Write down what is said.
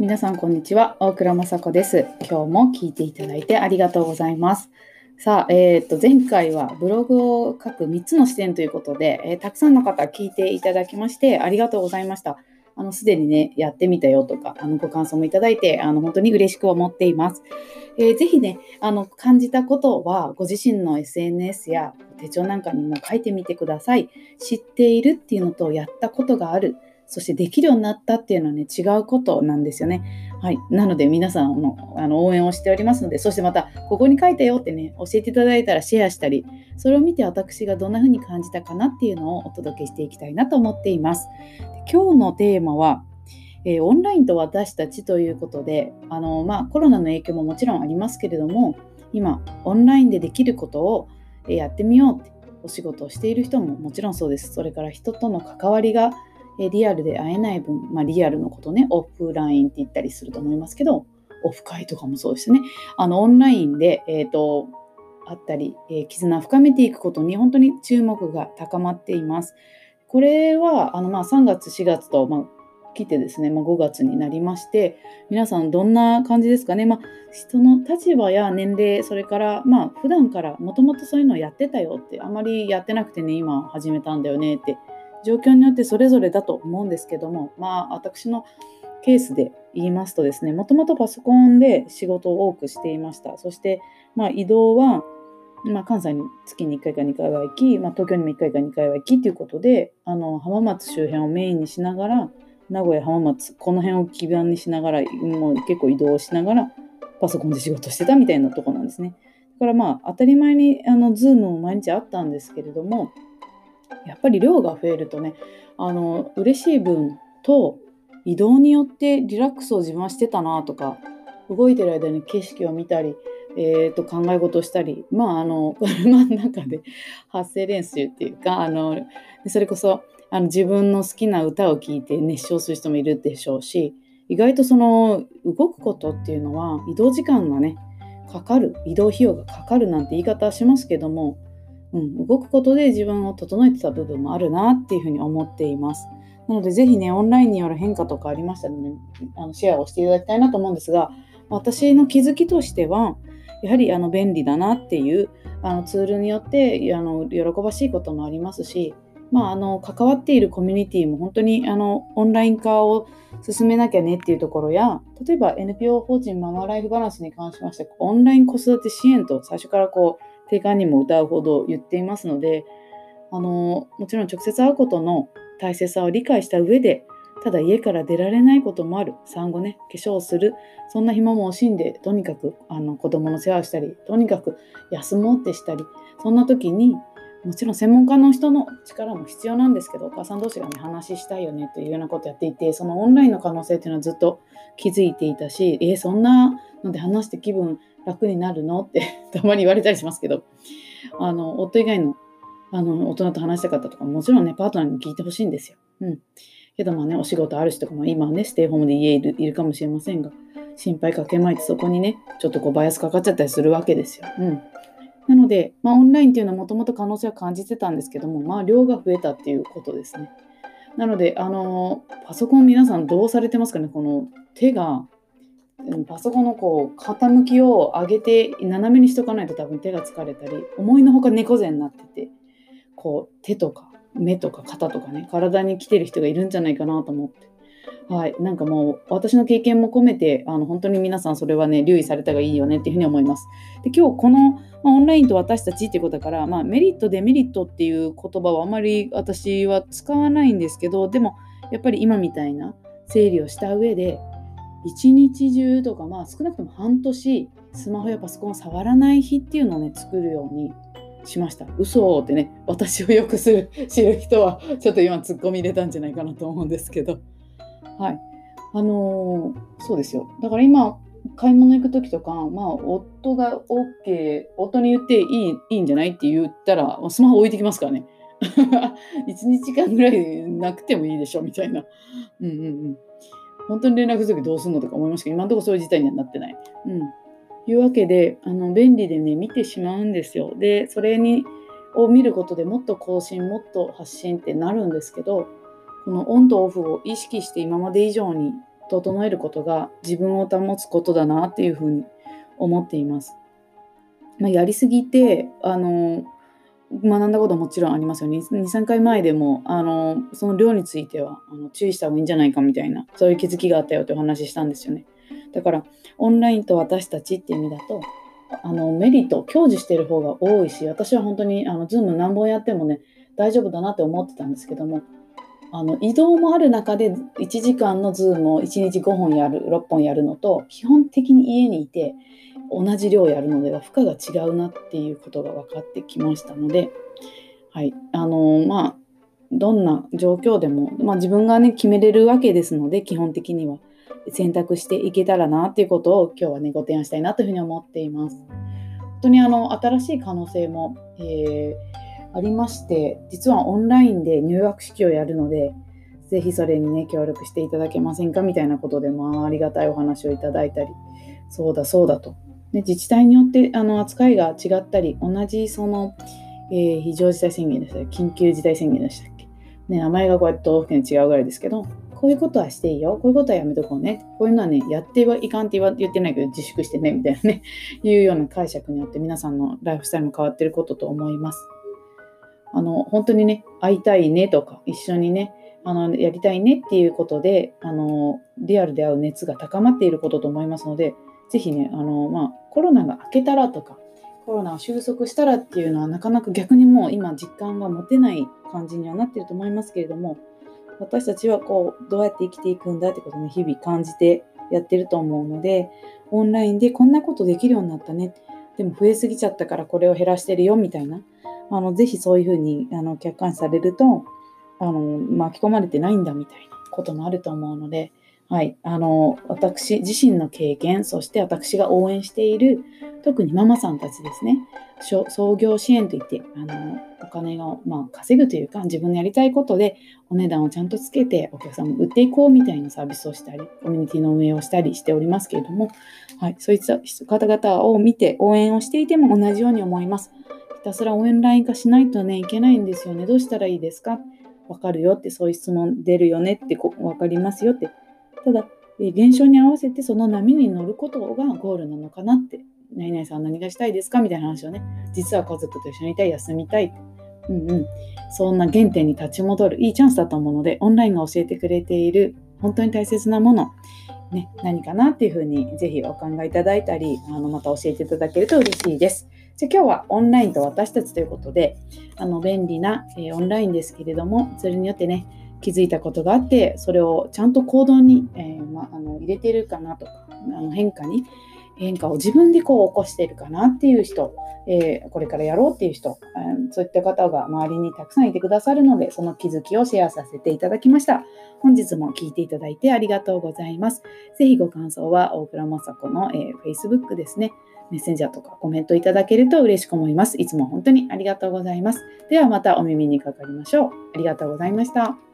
皆さんこんにちは。大倉雅子です。今日も聞いていただいてありがとうございます。さあ、えー、と前回はブログを書く3つの視点ということで、えー、たくさんの方聞いていただきましてありがとうございました。あのすでにねやってみたよとかあのご感想もいただいてあの本当に嬉しく思っています、えー、ぜひねあの感じたことはご自身の SNS や手帳なんかにも書いてみてください。知っているっていうのとやったことがある。そしてできるようになったっていうのはね、違うことなんですよね。はい。なので皆さんのあの応援をしておりますので、そしてまた、ここに書いたよってね、教えていただいたらシェアしたり、それを見て私がどんな風に感じたかなっていうのをお届けしていきたいなと思っています。今日のテーマは、えー、オンラインと私たちということで、あのまあ、コロナの影響ももちろんありますけれども、今、オンラインでできることをやってみようって、お仕事をしている人ももちろんそうです。それから人との関わりがリアルで会えない分、まあ、リアルのことね、オフラインって言ったりすると思いますけど、オフ会とかもそうですね。あの、オンラインで、えっ、ー、と、あったり、えー、絆を深めていくことに本当に注目が高まっています。これは、あの、まあ、3月、4月と、まあ、来てですね、まあ、5月になりまして、皆さんどんな感じですかね。まあ、人の立場や年齢、それから、まあ、普段からもともとそういうのをやってたよって、あまりやってなくてね、今始めたんだよねって状況によってそれぞれだと思うんですけども、まあ、私のケースで言いますとですね、もともとパソコンで仕事を多くしていました。そして、まあ、移動は、まあ、関西に月に1回か2回は行き、まあ、東京にも1回か2回は行きということで、あの浜松周辺をメインにしながら、名古屋、浜松、この辺を基盤にしながら、もう結構移動しながら、パソコンで仕事してたみたいなとこなんですね。だからまあ、当たり前に、あの、ズームも毎日あったんですけれども、やっぱり量が増えるとねあの嬉しい分と移動によってリラックスを自分はしてたなとか動いてる間に景色を見たり、えー、と考え事したりまああの 車の中で発声練習っていうかあのそれこそあの自分の好きな歌を聴いて熱唱する人もいるでしょうし意外とその動くことっていうのは移動時間がねかかる移動費用がかかるなんて言い方はしますけどもうん、動くことで自分を整えてた部分もあるなっていうふうに思っています。なので、ぜひね、オンラインによる変化とかありましたらね、あのシェアをしていただきたいなと思うんですが、私の気づきとしては、やはりあの便利だなっていうあのツールによってあの喜ばしいこともありますし、まあ、あの関わっているコミュニティも本当にあのオンライン化を進めなきゃねっていうところや例えば NPO 法人ママライフバランスに関しましてオンライン子育て支援と最初からこう定款にも歌うほど言っていますのであのもちろん直接会うことの大切さを理解した上でただ家から出られないこともある。産後ね化粧をする。そんな暇も惜しんでとにかくあの子供の世話をしたりとにかく休もうってしたりそんな時にもちろん専門家の人の力も必要なんですけどお母さん同士がね話したいよねというようなことやっていてそのオンラインの可能性っていうのはずっと気づいていたしえー、そんなので話して気分楽になるの？って たまに言われたりしますけど、あの、夫以外のあの大人と話した方とかもちろんね、パートナーに聞いてほしいんですよ。うん。けどまあね、お仕事ある人とかも今はね、ステイホームで家いるいるかもしれませんが、心配かけまいてそこにね、ちょっとこうバイアスかかっちゃったりするわけですよ。うん。なので、まあ、オンラインっていうのはもともと可能性は感じてたんですけども、まあ、量が増えたっていうことですね。なので、あのパソコン皆さんどうされてますかね？この手がパソコンのこう傾きを上げて斜めにしとかないと多分手が疲れたり思いのほか猫背になっててこう手とか目とか肩とかね体に来てる人がいるんじゃないかなと思って。はいなんかもう私の経験も込めてあの本当に皆さんそれはね留意された方がいいよねっていうふうに思います。で今日この、まあ、オンラインと私たちっていうことだから、まあ、メリットデメリットっていう言葉はあまり私は使わないんですけどでもやっぱり今みたいな整理をした上で一日中とか、まあ少なくとも半年、スマホやパソコンを触らない日っていうのをね、作るようにしました。嘘ってね、私をよくする知る人は、ちょっと今ツッコミ入れたんじゃないかなと思うんですけど。はい。あのー、そうですよ。だから今、買い物行く時とか、まあ、夫が OK、夫に言っていいいいんじゃないって言ったら、スマホ置いてきますからね。1日間ぐらいなくてもいいでしょみたいな。うんうんうん。本当に連絡するときどうすんのとか思いましたけど、今のところそういう事態にはなってない。うん。いうわけで、あの便利でね、見てしまうんですよ。で、それにを見ることでもっと更新、もっと発信ってなるんですけど、このオンとオフを意識して今まで以上に整えることが自分を保つことだなっていうふうに思っています。まあ、やりすぎてあの学んだこともちろんありますよね。2、3回前でも、あの、その量についてはあの注意した方がいいんじゃないかみたいな、そういう気づきがあったよってお話ししたんですよね。だから、オンラインと私たちっていう意味だと、あのメリット、享受してる方が多いし、私は本当にあの Zoom 何本やってもね、大丈夫だなって思ってたんですけども、あの移動もある中で1時間の Zoom を1日5本やる、6本やるのと、基本的に家にいて、同じ量やるのでは負荷が違うなっていうことが分かってきましたので、はいあのまあ、どんな状況でも、まあ、自分がね決めれるわけですので基本的には選択していけたらなっていうことを今日はねご提案したいなというふうに思っています。本当にあの新しい可能性も、えー、ありまして実はオンラインで入学式をやるのでぜひそれにね協力していただけませんかみたいなことで、まあ、ありがたいお話をいただいたり。そうだそうだと。で自治体によってあの扱いが違ったり同じその、えー、非常事態宣言でした緊急事態宣言でしたっけ、ね、名前がこうやって都道府県違うぐらいですけどこういうことはしていいよ。こういうことはやめとこうね。こういうのはねやってはいかんって言ってないけど自粛してねみたいなね。いうような解釈によって皆さんのライフスタイルも変わってることと思います。あの本当にね会いたいねとか一緒にねあのやりたいねっていうことであのリアルで会う熱が高まっていることと思いますのでぜひね、あの、まあ、コロナが明けたらとか、コロナを収束したらっていうのはなかなか逆にもう今実感が持てない感じにはなってると思いますけれども、私たちはこう、どうやって生きていくんだってことをね、日々感じてやってると思うので、オンラインでこんなことできるようになったね。でも増えすぎちゃったからこれを減らしてるよみたいな。あのぜひそういうふうにあの客観視されるとあの巻き込まれてないんだみたいなこともあると思うので、はい、あの私自身の経験そして私が応援している特にママさんたちですね。創業支援といってあのお金を、まあ、稼ぐというか自分のやりたいことでお値段をちゃんとつけてお客さんも売っていこうみたいなサービスをしたりコミュニティの運営をしたりしておりますけれども、はい、そういった方々を見て応援をしていても同じように思います。ひたすらオンライン化しないとねいけないんですよね。どうしたらいいですか？わかるよってそういう質問出るよねってこ分かりますよって。ただ、現象に合わせてその波に乗ることがゴールなのかなって、何々さん何がしたいですか？みたいな話をね、実は家族と一緒にいたい、休みたい。うんうん。そんな原点に立ち戻るいいチャンスだと思うので、オンラインが教えてくれている本当に大切なもの、ね、何かなっていうふうにぜひお考えいただいたり、あのまた教えていただけると嬉しいです。じゃ今日はオンラインと私たちということで、あの便利な、えー、オンラインですけれども、それによってね、気づいたことがあってそれをちゃんと行動に、えー、まあの入れてるかなとかあの変化に変化を自分でこう起こしているかなっていう人、えー、これからやろうっていう人、えー、そういった方が周りにたくさんいてくださるのでその気づきをシェアさせていただきました。本日も聞いていただいてありがとうございます。ぜひご感想は大倉雅子の、えー、Facebook ですね。メッセンジャーとかコメントいただけると嬉しく思います。いつも本当にありがとうございます。ではまたお耳にかかりましょう。ありがとうございました。